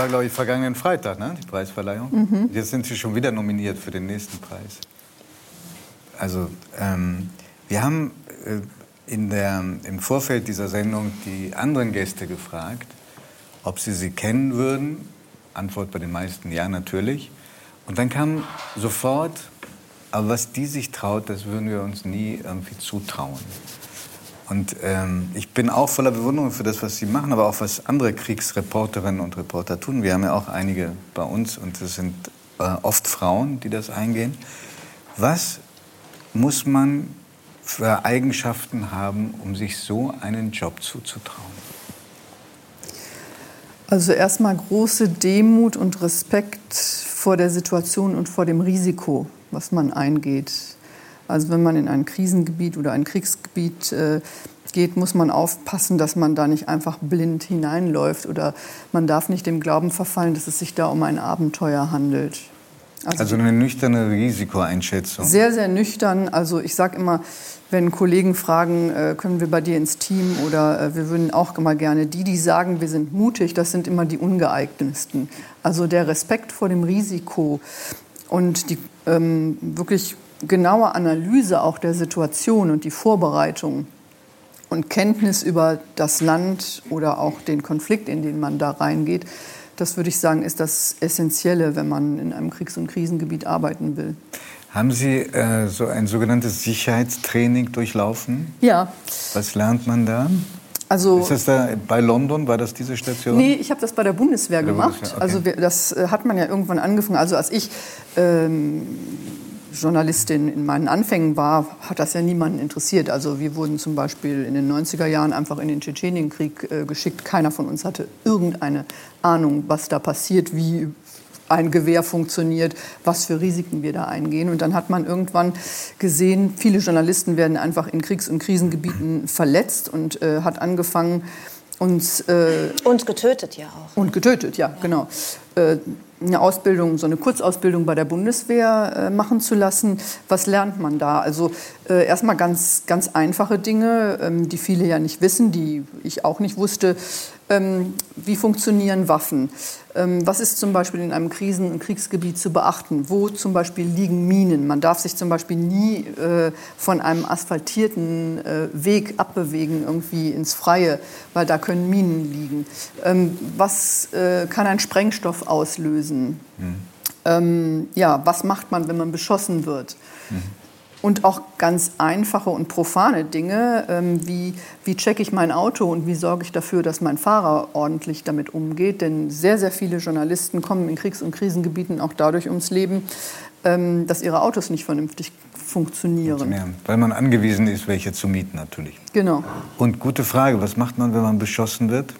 war, glaube ich, vergangenen Freitag, ne? die Preisverleihung. Mhm. Jetzt sind Sie schon wieder nominiert für den nächsten Preis. Also, ähm, wir haben äh, in der, im Vorfeld dieser Sendung die anderen Gäste gefragt, ob sie sie kennen würden. Antwort bei den meisten ja, natürlich. Und dann kam sofort, aber was die sich traut, das würden wir uns nie irgendwie zutrauen. Und ähm, ich bin auch voller Bewunderung für das, was Sie machen, aber auch was andere Kriegsreporterinnen und Reporter tun. Wir haben ja auch einige bei uns und es sind äh, oft Frauen, die das eingehen. Was muss man für Eigenschaften haben, um sich so einen Job zuzutrauen? Also erstmal große Demut und Respekt vor der Situation und vor dem Risiko, was man eingeht. Also wenn man in ein Krisengebiet oder ein Kriegsgebiet äh, geht, muss man aufpassen, dass man da nicht einfach blind hineinläuft oder man darf nicht dem Glauben verfallen, dass es sich da um ein Abenteuer handelt. Also, also eine nüchterne Risikoeinschätzung. Sehr, sehr nüchtern. Also ich sage immer, wenn Kollegen fragen, äh, können wir bei dir ins Team oder äh, wir würden auch immer gerne, die, die sagen, wir sind mutig, das sind immer die ungeeignetsten. Also der Respekt vor dem Risiko und die ähm, wirklich genaue Analyse auch der Situation und die Vorbereitung und Kenntnis über das Land oder auch den Konflikt, in den man da reingeht, das würde ich sagen, ist das Essentielle, wenn man in einem Kriegs- und Krisengebiet arbeiten will. Haben Sie äh, so ein sogenanntes Sicherheitstraining durchlaufen? Ja. Was lernt man da? Also, ist das da bei London, war das diese Station? Nee, ich habe das bei der Bundeswehr bei der gemacht. Bundeswehr, okay. Also wir, das äh, hat man ja irgendwann angefangen. Also als ich ähm, Journalistin in meinen Anfängen war, hat das ja niemanden interessiert. Also wir wurden zum Beispiel in den 90er Jahren einfach in den Tschetschenienkrieg äh, geschickt. Keiner von uns hatte irgendeine Ahnung, was da passiert, wie ein Gewehr funktioniert, was für Risiken wir da eingehen. Und dann hat man irgendwann gesehen, viele Journalisten werden einfach in Kriegs- und Krisengebieten verletzt und äh, hat angefangen, uns... Äh, und getötet ja auch. Und getötet, ja, ja. genau. Äh, eine Ausbildung, so eine Kurzausbildung bei der Bundeswehr äh, machen zu lassen. Was lernt man da? Also äh, erstmal ganz, ganz einfache Dinge, ähm, die viele ja nicht wissen, die ich auch nicht wusste. Ähm, wie funktionieren Waffen? Ähm, was ist zum Beispiel in einem Krisen- und Kriegsgebiet zu beachten? Wo zum Beispiel liegen Minen? Man darf sich zum Beispiel nie äh, von einem asphaltierten äh, Weg abbewegen, irgendwie ins Freie, weil da können Minen liegen. Ähm, was äh, kann ein Sprengstoff auslösen? Mhm. Ähm, ja, was macht man, wenn man beschossen wird? Mhm und auch ganz einfache und profane Dinge, ähm, wie, wie checke ich mein Auto und wie sorge ich dafür, dass mein Fahrer ordentlich damit umgeht. Denn sehr, sehr viele Journalisten kommen in Kriegs- und Krisengebieten auch dadurch ums Leben, ähm, dass ihre Autos nicht vernünftig funktionieren. Weil man angewiesen ist, welche zu mieten natürlich. Genau. Und gute Frage, was macht man, wenn man beschossen wird?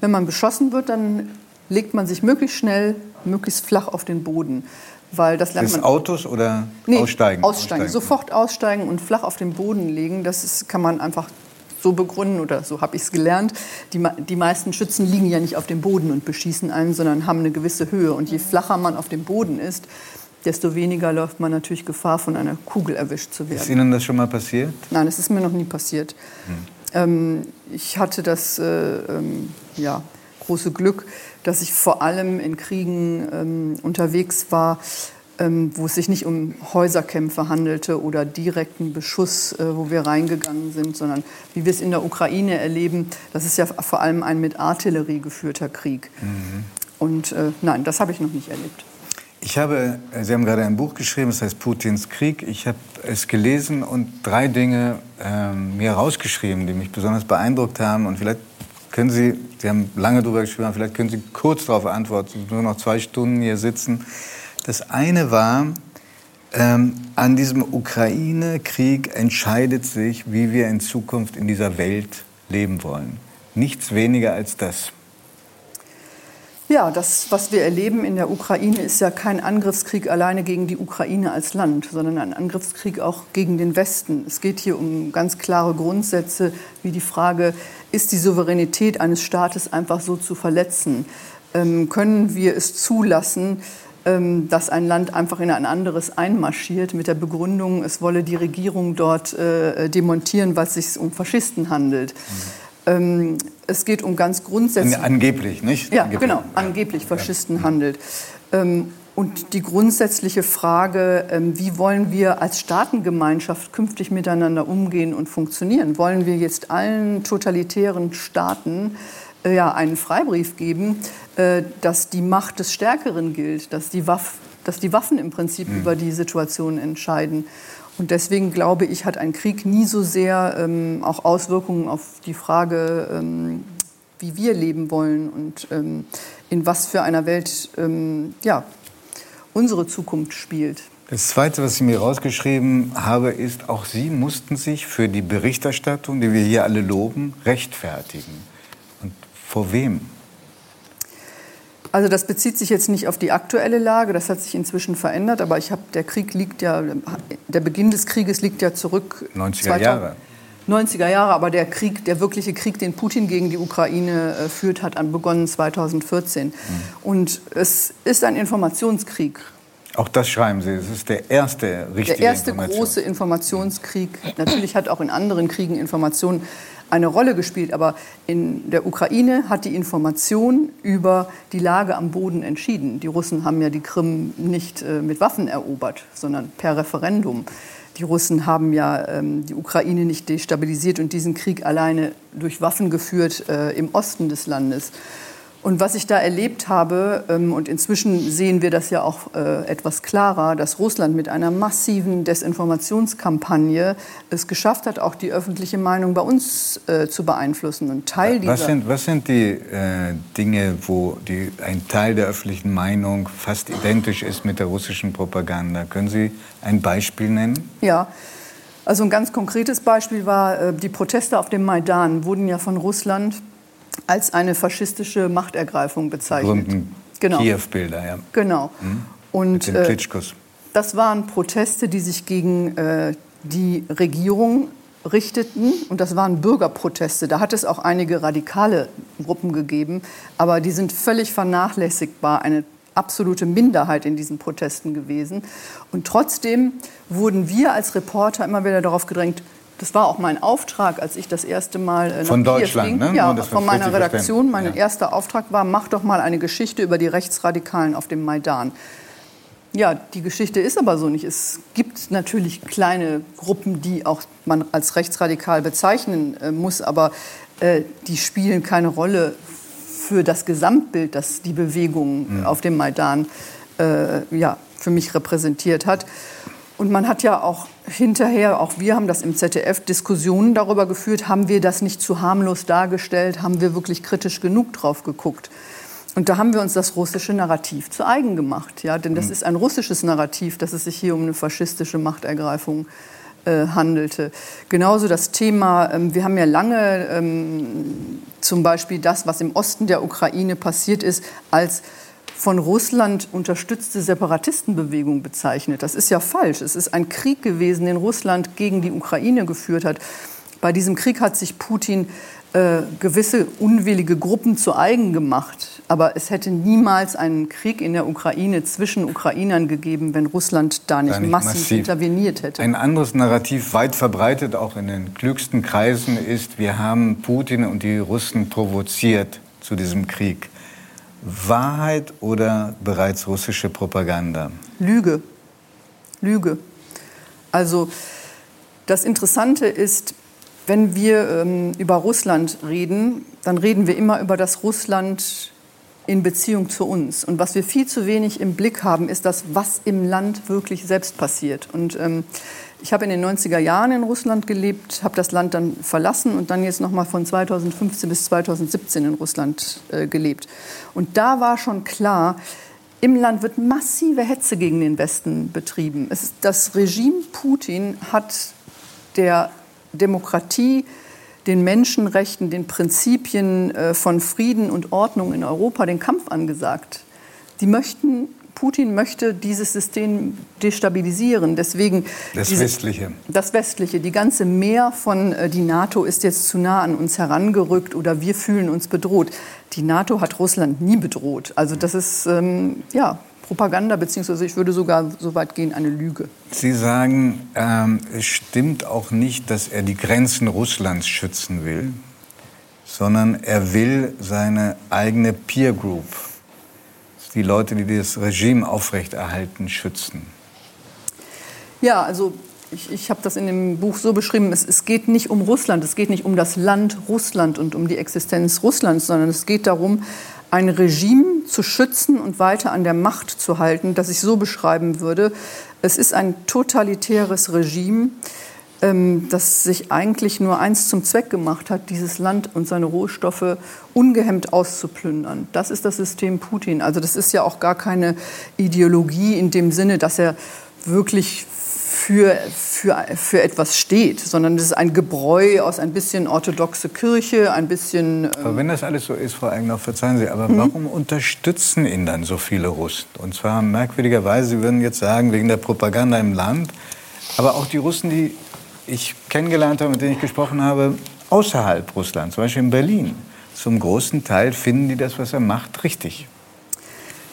Wenn man beschossen wird, dann legt man sich möglichst schnell, möglichst flach auf den Boden. Weil das lernt Des Autos oder nee, aussteigen? aussteigen? Aussteigen, sofort aussteigen und flach auf den Boden legen. Das ist, kann man einfach so begründen oder so habe ich es gelernt. Die, die meisten Schützen liegen ja nicht auf dem Boden und beschießen einen, sondern haben eine gewisse Höhe. Und je flacher man auf dem Boden ist, desto weniger läuft man natürlich Gefahr, von einer Kugel erwischt zu werden. Ist Ihnen das schon mal passiert? Nein, das ist mir noch nie passiert. Hm. Ähm, ich hatte das äh, ähm, ja, große Glück, dass ich vor allem in Kriegen ähm, unterwegs war, ähm, wo es sich nicht um Häuserkämpfe handelte oder direkten Beschuss, äh, wo wir reingegangen sind, sondern wie wir es in der Ukraine erleben, das ist ja vor allem ein mit Artillerie geführter Krieg. Mhm. Und äh, nein, das habe ich noch nicht erlebt. Ich habe, äh, Sie haben gerade ein Buch geschrieben, das heißt Putins Krieg. Ich habe es gelesen und drei Dinge äh, mir rausgeschrieben, die mich besonders beeindruckt haben. Und vielleicht können Sie, Sie haben lange darüber geschrieben, vielleicht können Sie kurz darauf antworten, nur noch zwei Stunden hier sitzen. Das eine war, ähm, an diesem Ukraine-Krieg entscheidet sich, wie wir in Zukunft in dieser Welt leben wollen. Nichts weniger als das. Ja, das, was wir erleben in der Ukraine, ist ja kein Angriffskrieg alleine gegen die Ukraine als Land, sondern ein Angriffskrieg auch gegen den Westen. Es geht hier um ganz klare Grundsätze, wie die Frage, ist die Souveränität eines Staates einfach so zu verletzen? Ähm, können wir es zulassen, ähm, dass ein Land einfach in ein anderes einmarschiert mit der Begründung, es wolle die Regierung dort äh, demontieren, weil es sich um Faschisten handelt? Mhm. Ähm, es geht um ganz grundsätzlich. Angeblich, nicht? Ja, angeblich. genau, angeblich Faschisten ja. handelt. Und die grundsätzliche Frage, ähm, wie wollen wir als Staatengemeinschaft künftig miteinander umgehen und funktionieren? Wollen wir jetzt allen totalitären Staaten äh, ja, einen Freibrief geben, äh, dass die Macht des Stärkeren gilt, dass die, Waff, dass die Waffen im Prinzip mhm. über die Situation entscheiden? Und deswegen glaube ich, hat ein Krieg nie so sehr ähm, auch Auswirkungen auf die Frage, ähm, wie wir leben wollen und in was für einer Welt ja, unsere Zukunft spielt. Das Zweite, was ich mir rausgeschrieben habe, ist, auch Sie mussten sich für die Berichterstattung, die wir hier alle loben, rechtfertigen. Und vor wem? Also das bezieht sich jetzt nicht auf die aktuelle Lage, das hat sich inzwischen verändert, aber ich habe der Krieg liegt ja der Beginn des Krieges liegt ja zurück 90er Jahre. 90er Jahre, aber der Krieg, der wirkliche Krieg, den Putin gegen die Ukraine äh, führt, hat begonnen 2014. Mhm. Und es ist ein Informationskrieg. Auch das schreiben Sie. Es ist der erste richtige Der erste große Informationskrieg. Natürlich hat auch in anderen Kriegen Information eine Rolle gespielt, aber in der Ukraine hat die Information über die Lage am Boden entschieden. Die Russen haben ja die Krim nicht äh, mit Waffen erobert, sondern per Referendum. Die Russen haben ja ähm, die Ukraine nicht destabilisiert und diesen Krieg alleine durch Waffen geführt äh, im Osten des Landes. Und was ich da erlebt habe, ähm, und inzwischen sehen wir das ja auch äh, etwas klarer, dass Russland mit einer massiven Desinformationskampagne es geschafft hat, auch die öffentliche Meinung bei uns äh, zu beeinflussen. Und Teil dieser was sind, was sind die äh, Dinge, wo die, ein Teil der öffentlichen Meinung fast identisch ist mit der russischen Propaganda? Können Sie ein Beispiel nennen? Ja. Also ein ganz konkretes Beispiel war, die Proteste auf dem Maidan wurden ja von Russland als eine faschistische Machtergreifung bezeichnet. Genau. Kiew-Bilder, ja. Genau. Mhm. Und äh, das waren Proteste, die sich gegen äh, die Regierung richteten. Und das waren Bürgerproteste. Da hat es auch einige radikale Gruppen gegeben. Aber die sind völlig vernachlässigbar. Eine absolute Minderheit in diesen Protesten gewesen. Und trotzdem wurden wir als Reporter immer wieder darauf gedrängt, das war auch mein Auftrag, als ich das erste Mal äh, nach von Kiew Deutschland, ging. Ne? Ja, von meiner Redaktion. Mein ja. erster Auftrag war, mach doch mal eine Geschichte über die Rechtsradikalen auf dem Maidan. Ja, die Geschichte ist aber so nicht. Es gibt natürlich kleine Gruppen, die auch man als rechtsradikal bezeichnen äh, muss, aber äh, die spielen keine Rolle für das Gesamtbild, das die Bewegung mhm. auf dem Maidan äh, ja, für mich repräsentiert hat. Und man hat ja auch hinterher, auch wir haben das im ZDF, Diskussionen darüber geführt, haben wir das nicht zu harmlos dargestellt, haben wir wirklich kritisch genug drauf geguckt. Und da haben wir uns das russische Narrativ zu eigen gemacht. Ja? Denn das mhm. ist ein russisches Narrativ, dass es sich hier um eine faschistische Machtergreifung äh, handelte. Genauso das Thema, ähm, wir haben ja lange ähm, zum Beispiel das, was im Osten der Ukraine passiert ist, als von Russland unterstützte Separatistenbewegung bezeichnet. Das ist ja falsch. Es ist ein Krieg gewesen, den Russland gegen die Ukraine geführt hat. Bei diesem Krieg hat sich Putin äh, gewisse unwillige Gruppen zu eigen gemacht. Aber es hätte niemals einen Krieg in der Ukraine zwischen Ukrainern gegeben, wenn Russland da nicht, da nicht massiv, massiv, interveniert hätte. Ein anderes Narrativ, weit verbreitet, auch in den klügsten Kreisen, ist, wir haben Putin und die Russen provoziert zu diesem Krieg. Wahrheit oder bereits russische Propaganda? Lüge. Lüge. Also das Interessante ist, wenn wir ähm, über Russland reden, dann reden wir immer über das Russland in Beziehung zu uns. Und was wir viel zu wenig im Blick haben, ist das, was im Land wirklich selbst passiert. Und ähm, ich habe in den 90er Jahren in Russland gelebt, habe das Land dann verlassen und dann jetzt noch mal von 2015 bis 2017 in Russland äh, gelebt. Und da war schon klar, im Land wird massive Hetze gegen den Westen betrieben. Ist, das Regime Putin hat der Demokratie, den Menschenrechten, den Prinzipien äh, von Frieden und Ordnung in Europa den Kampf angesagt. Die möchten Putin möchte dieses System destabilisieren. Deswegen das diese, Westliche. Das Westliche. Die ganze Meer von äh, die NATO ist jetzt zu nah an uns herangerückt oder wir fühlen uns bedroht. Die NATO hat Russland nie bedroht. Also das ist ähm, ja Propaganda, beziehungsweise ich würde sogar so weit gehen, eine Lüge. Sie sagen, ähm, es stimmt auch nicht, dass er die Grenzen Russlands schützen will. sondern er will seine eigene Peer Group, die Leute, die das Regime aufrechterhalten, schützen. Ja, also ich, ich habe das in dem Buch so beschrieben, es, es, geht nicht um Russland, es geht nicht um das Land Russland und um die Existenz Russlands, sondern es geht darum, ein Regime zu schützen und weiter an der Macht zu halten, das ich so beschreiben würde. Es ist ein totalitäres Regime, ähm, das sich eigentlich nur eins zum Zweck gemacht hat, dieses Land und seine Rohstoffe ungehemmt auszuplündern. Das ist das System Putin. Also das ist ja auch gar keine Ideologie in dem Sinne, dass er wirklich für, für, für etwas steht, sondern es ist ein Gebräu aus ein bisschen orthodoxe Kirche, ein bisschen... Ähm aber wenn das alles so ist, Frau Eigner, verzeihen Sie, aber mhm. warum unterstützen ihn dann so viele Russen? Und zwar merkwürdigerweise, Sie würden jetzt sagen, wegen der Propaganda im Land, aber auch die Russen, die ich kennengelernt habe, mit denen ich gesprochen habe, außerhalb Russlands, zum Beispiel in Berlin, zum großen Teil finden die das, was er macht, richtig.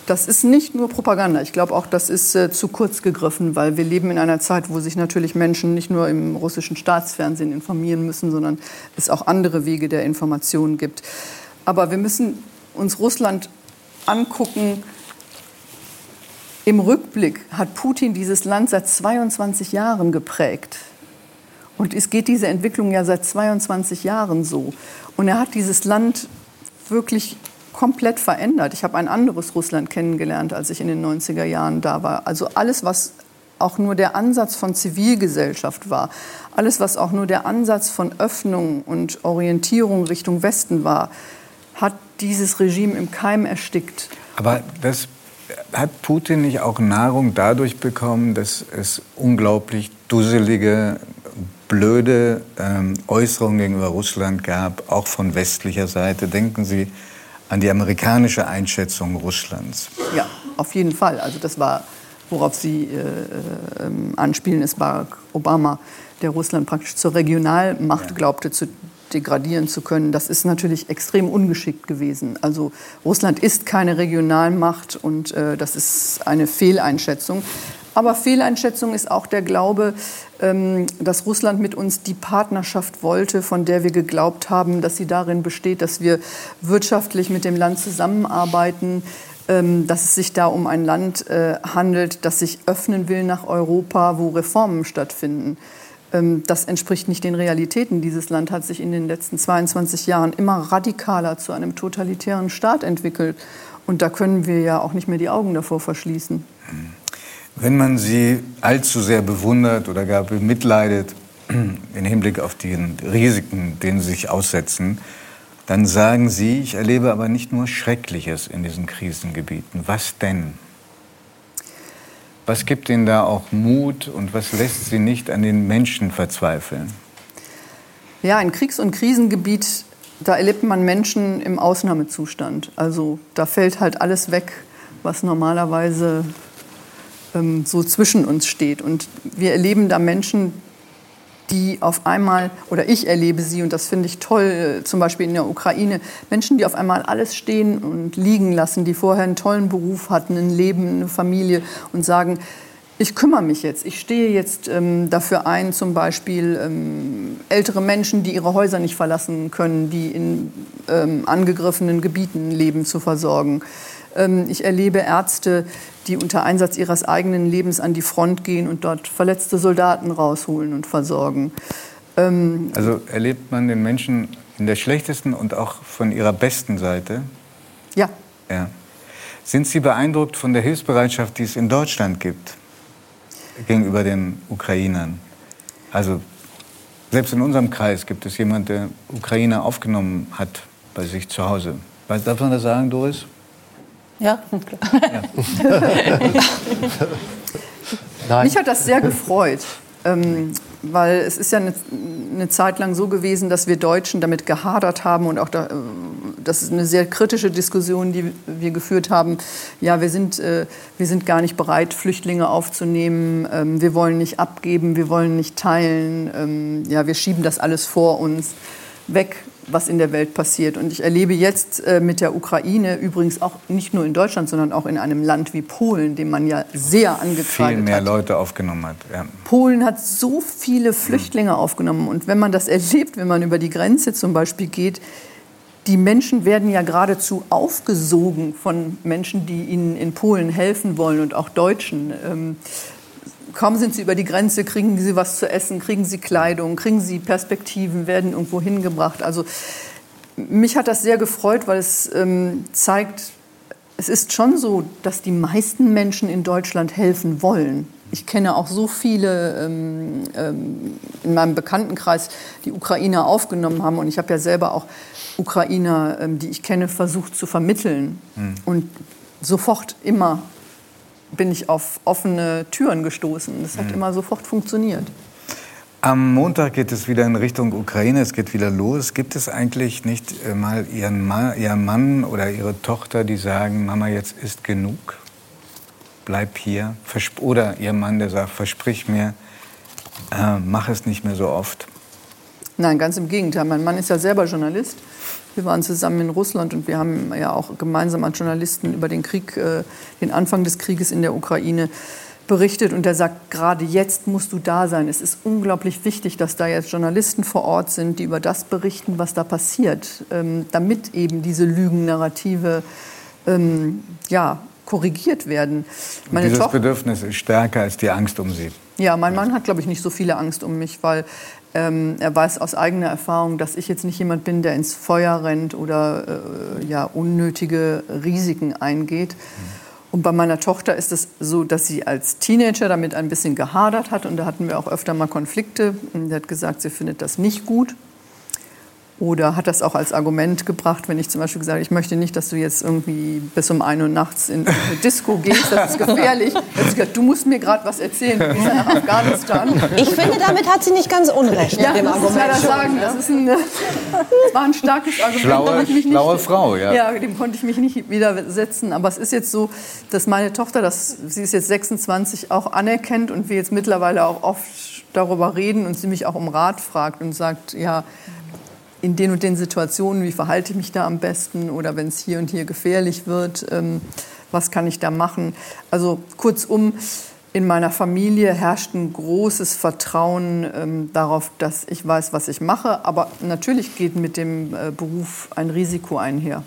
Das ist nicht nur Propaganda. Ich glaube auch, das ist äh, zu kurz gegriffen, weil wir leben in einer Zeit, wo sich natürlich Menschen nicht nur im russischen Staatsfernsehen informieren müssen, sondern es auch andere Wege der Information gibt. Aber wir müssen uns Russland angucken. Im Rückblick hat Putin dieses Land seit 22 Jahren geprägt. Und es geht diese Entwicklung ja seit 22 Jahren so. Und er hat dieses Land wirklich komplett verändert. Ich habe ein anderes Russland kennengelernt, als ich in den 90er Jahren da war. Also alles, was auch nur der Ansatz von Zivilgesellschaft war, alles, was auch nur der Ansatz von Öffnung und Orientierung Richtung Westen war, hat dieses Regime im Keim erstickt. Aber das hat Putin nicht auch Nahrung dadurch bekommen, dass es unglaublich dusselige, blöde ähm, Äußerungen gegenüber Russland gab, auch von westlicher Seite? Denken Sie an die amerikanische Einschätzung Russlands. Ja, auf jeden Fall. Also das war, worauf Sie äh, äh, anspielen, ist Barack Obama, der Russland praktisch zur Regionalmacht ja. glaubte zu degradieren zu können. Das ist natürlich extrem ungeschickt gewesen. Also Russland ist keine Regionalmacht und äh, das ist eine Fehleinschätzung. Aber Fehleinschätzung ist auch der Glaube, ähm, dass Russland mit uns die Partnerschaft wollte, von der wir geglaubt haben, dass sie darin besteht, dass wir wirtschaftlich mit dem Land zusammenarbeiten, ähm, dass es sich da um ein Land äh, handelt, das sich öffnen will nach Europa, wo Reformen stattfinden. Ähm, das entspricht nicht den Realitäten. Dieses Land hat sich in den letzten 22 Jahren immer radikaler zu einem totalitären Staat entwickelt. Und da können wir ja auch nicht mehr die Augen davor verschließen. Wenn man sie allzu sehr bewundert oder gar bemitleidet im Hinblick auf die Risiken, denen sie sich aussetzen, dann sagen sie, ich erlebe aber nicht nur Schreckliches in diesen Krisengebieten. Was denn? Was gibt ihnen da auch Mut und was lässt sie nicht an den Menschen verzweifeln? Ja, ein Kriegs- und Krisengebiet, da erlebt man Menschen im Ausnahmezustand. Also da fällt halt alles weg, was normalerweise ähm, so zwischen uns steht. Und wir erleben da Menschen, die auf einmal, oder ich erlebe sie, und das finde ich toll, äh, zum Beispiel in der Ukraine, Menschen, die auf einmal alles stehen und liegen lassen, die vorher einen tollen Beruf hatten, ein Leben, eine Familie und sagen, ich kümmere mich jetzt, ich stehe jetzt ähm, dafür ein, zum Beispiel ähm, ältere Menschen, die ihre Häuser nicht verlassen können, die in ähm, angegriffenen Gebieten leben, zu versorgen. Ähm, ich erlebe Ärzte, die unter Einsatz ihres eigenen Lebens an die Front gehen und dort verletzte Soldaten rausholen und versorgen. Ähm, also erlebt man den Menschen in der schlechtesten und auch von ihrer besten Seite? Ja. ja. Sind Sie beeindruckt von der Hilfsbereitschaft, die es in Deutschland gibt gegenüber den Ukrainern? Also selbst in unserem Kreis gibt es jemanden, der Ukrainer aufgenommen hat bei sich zu Hause. Darf man das sagen, Doris? Ja, klar. Ja. Mich hat das sehr gefreut, ähm, weil es ist ja eine, eine, Zeit lang so gewesen, dass wir Deutschen damit gehadert haben und auch da, äh, das ist eine sehr kritische Diskussion, die wir geführt haben. Ja, wir sind, äh, wir sind gar nicht bereit, Flüchtlinge aufzunehmen. Ähm, wir wollen nicht abgeben, wir wollen nicht teilen. Ähm, ja, wir schieben das alles vor uns weg was in der Welt passiert. Und ich erlebe jetzt äh, mit der Ukraine, übrigens auch nicht nur in Deutschland, sondern auch in einem Land wie Polen, dem man ja sehr angekreidet Viel mehr hat. Leute aufgenommen hat. Ja. Polen hat so viele Flüchtlinge aufgenommen. Und wenn man das erlebt, wenn man über die Grenze zum Beispiel geht, die Menschen werden ja geradezu aufgesogen von Menschen, die ihnen in Polen helfen wollen und auch Deutschen. Ähm, kaum sind sie über die Grenze, kriegen sie was zu essen, kriegen sie Kleidung, kriegen sie Perspektiven, werden irgendwo hingebracht. Also mich hat das sehr gefreut, weil es ähm, zeigt, es ist schon so, dass die meisten Menschen in Deutschland helfen wollen. Ich kenne auch so viele ähm, ähm, in meinem Bekanntenkreis, die Ukrainer aufgenommen haben. Und ich habe ja selber auch Ukrainer, ähm, die ich kenne, versucht zu vermitteln. Mhm. Und sofort immer bin ich auf offene Türen gestoßen. Das hat mhm. immer sofort funktioniert. Am Montag geht es wieder in Richtung Ukraine, es geht wieder los. Gibt es eigentlich nicht äh, mal Ihren Mann, Ihren Mann oder Ihre Tochter, die sagen, Mama, jetzt ist genug? bleib hier. Oder ihr Mann, der sagt, versprich mir, äh, mach es nicht mehr so oft. Nein, ganz im Gegenteil. Mein Mann ist ja selber Journalist. Wir waren zusammen in Russland und wir haben ja auch gemeinsam als Journalisten über den Krieg, äh, den Anfang des Krieges in der Ukraine berichtet. Und er sagt, gerade jetzt musst du da sein. Es ist unglaublich wichtig, dass da jetzt Journalisten vor Ort sind, die über das berichten, was da passiert, ähm, damit eben diese Lügennarrative ähm, ja, korrigiert werden. Meine dieses Tochter, Bedürfnis ist stärker als die Angst um sie. Ja, mein Mann hat, glaube ich, nicht so viele Angst um mich, weil ähm, er weiß aus eigener Erfahrung, dass ich jetzt nicht jemand bin, der ins Feuer rennt oder äh, ja, unnötige Risiken eingeht. Und bei meiner Tochter ist es so, dass sie als Teenager damit ein bisschen gehadert hat. Und da hatten wir auch öfter mal Konflikte. Und sie hat gesagt, sie findet das nicht gut. Oder hat das auch als Argument gebracht, wenn ich zum Beispiel gesagt habe, ich möchte nicht, dass du jetzt irgendwie bis um 1 Uhr nachts in eine Disco gehst, das ist gefährlich. Gesagt, du musst mir gerade was erzählen, du gehst nach Afghanistan. Ich finde, damit hat sie nicht ganz unrecht. Ja, dem Argument. Ich sagen, das, ist ein, das war ein starkes Argument. Schlaue, ich mich nicht, schlaue Frau, ja. Ja, dem konnte ich mich nicht widersetzen. Aber es ist jetzt so, dass meine Tochter, das, sie ist jetzt 26, auch anerkennt und wir jetzt mittlerweile auch oft darüber reden und sie mich auch um Rat fragt und sagt, ja, in den und den Situationen, wie verhalte ich mich da am besten oder wenn es hier und hier gefährlich wird, ähm, was kann ich da machen? Also kurzum, in meiner Familie herrscht ein großes Vertrauen ähm, darauf, dass ich weiß, was ich mache. Aber natürlich geht mit dem äh, Beruf ein Risiko einher.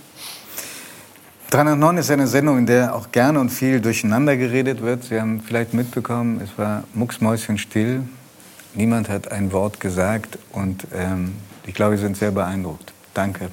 309 ist eine Sendung, in der auch gerne und viel durcheinander geredet wird. Sie haben vielleicht mitbekommen, es war mucksmäuschenstill. Niemand hat ein Wort gesagt und ähm, ich glaube, Sie sind sehr beeindruckt. Danke.